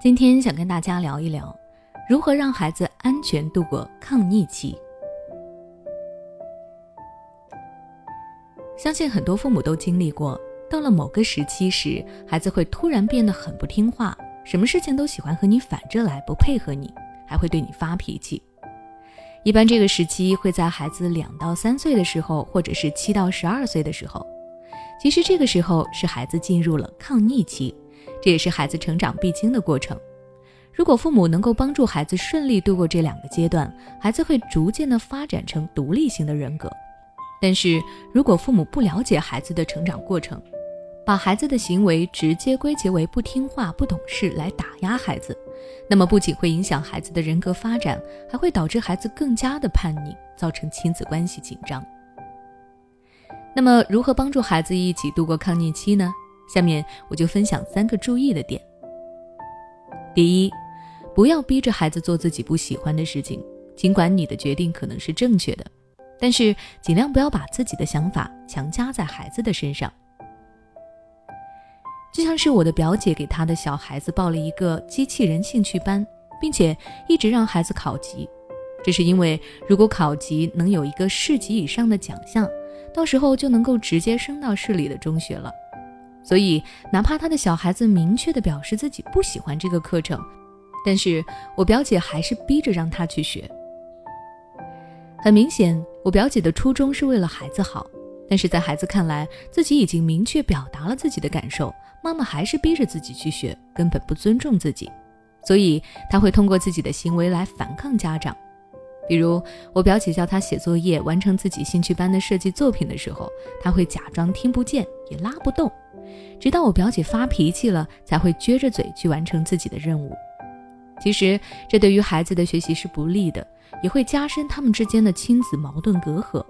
今天想跟大家聊一聊，如何让孩子安全度过抗逆期。相信很多父母都经历过，到了某个时期时，孩子会突然变得很不听话，什么事情都喜欢和你反着来，不配合你，还会对你发脾气。一般这个时期会在孩子两到三岁的时候，或者是七到十二岁的时候。其实这个时候是孩子进入了抗逆期，这也是孩子成长必经的过程。如果父母能够帮助孩子顺利度过这两个阶段，孩子会逐渐的发展成独立型的人格。但是如果父母不了解孩子的成长过程，把孩子的行为直接归结为不听话、不懂事来打压孩子，那么不仅会影响孩子的人格发展，还会导致孩子更加的叛逆，造成亲子关系紧张。那么，如何帮助孩子一起度过抗逆期呢？下面我就分享三个注意的点。第一，不要逼着孩子做自己不喜欢的事情，尽管你的决定可能是正确的，但是尽量不要把自己的想法强加在孩子的身上。就像是我的表姐给她的小孩子报了一个机器人兴趣班，并且一直让孩子考级，这是因为如果考级能有一个市级以上的奖项。到时候就能够直接升到市里的中学了，所以哪怕他的小孩子明确的表示自己不喜欢这个课程，但是我表姐还是逼着让他去学。很明显，我表姐的初衷是为了孩子好，但是在孩子看来，自己已经明确表达了自己的感受，妈妈还是逼着自己去学，根本不尊重自己，所以他会通过自己的行为来反抗家长。比如，我表姐叫他写作业，完成自己兴趣班的设计作品的时候，他会假装听不见，也拉不动，直到我表姐发脾气了，才会撅着嘴去完成自己的任务。其实，这对于孩子的学习是不利的，也会加深他们之间的亲子矛盾隔阂。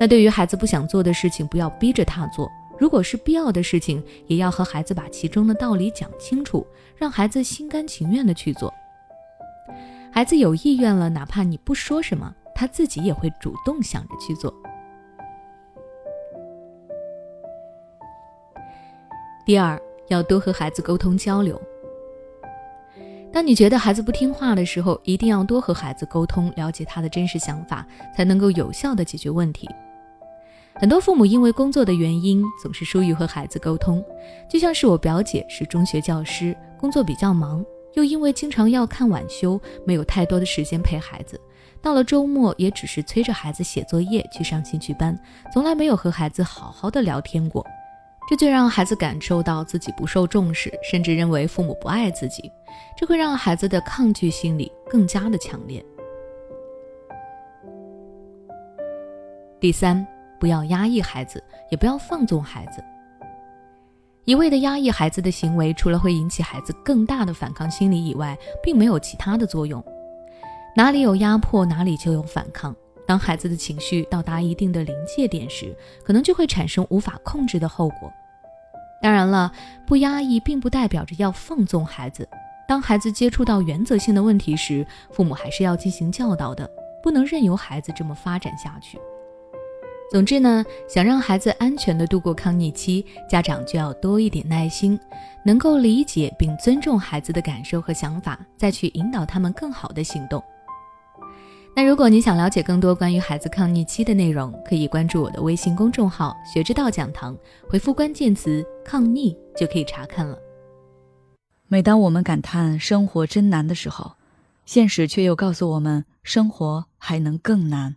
那对于孩子不想做的事情，不要逼着他做；如果是必要的事情，也要和孩子把其中的道理讲清楚，让孩子心甘情愿的去做。孩子有意愿了，哪怕你不说什么，他自己也会主动想着去做。第二，要多和孩子沟通交流。当你觉得孩子不听话的时候，一定要多和孩子沟通，了解他的真实想法，才能够有效的解决问题。很多父母因为工作的原因，总是疏于和孩子沟通，就像是我表姐是中学教师，工作比较忙。又因为经常要看晚修，没有太多的时间陪孩子。到了周末，也只是催着孩子写作业、去上兴趣班，从来没有和孩子好好的聊天过。这最让孩子感受到自己不受重视，甚至认为父母不爱自己。这会让孩子的抗拒心理更加的强烈。第三，不要压抑孩子，也不要放纵孩子。一味的压抑孩子的行为，除了会引起孩子更大的反抗心理以外，并没有其他的作用。哪里有压迫，哪里就有反抗。当孩子的情绪到达一定的临界点时，可能就会产生无法控制的后果。当然了，不压抑并不代表着要放纵孩子。当孩子接触到原则性的问题时，父母还是要进行教导的，不能任由孩子这么发展下去。总之呢，想让孩子安全的度过抗逆期，家长就要多一点耐心，能够理解并尊重孩子的感受和想法，再去引导他们更好的行动。那如果你想了解更多关于孩子抗逆期的内容，可以关注我的微信公众号“学之道讲堂”，回复关键词“抗逆”就可以查看了。每当我们感叹生活真难的时候，现实却又告诉我们，生活还能更难。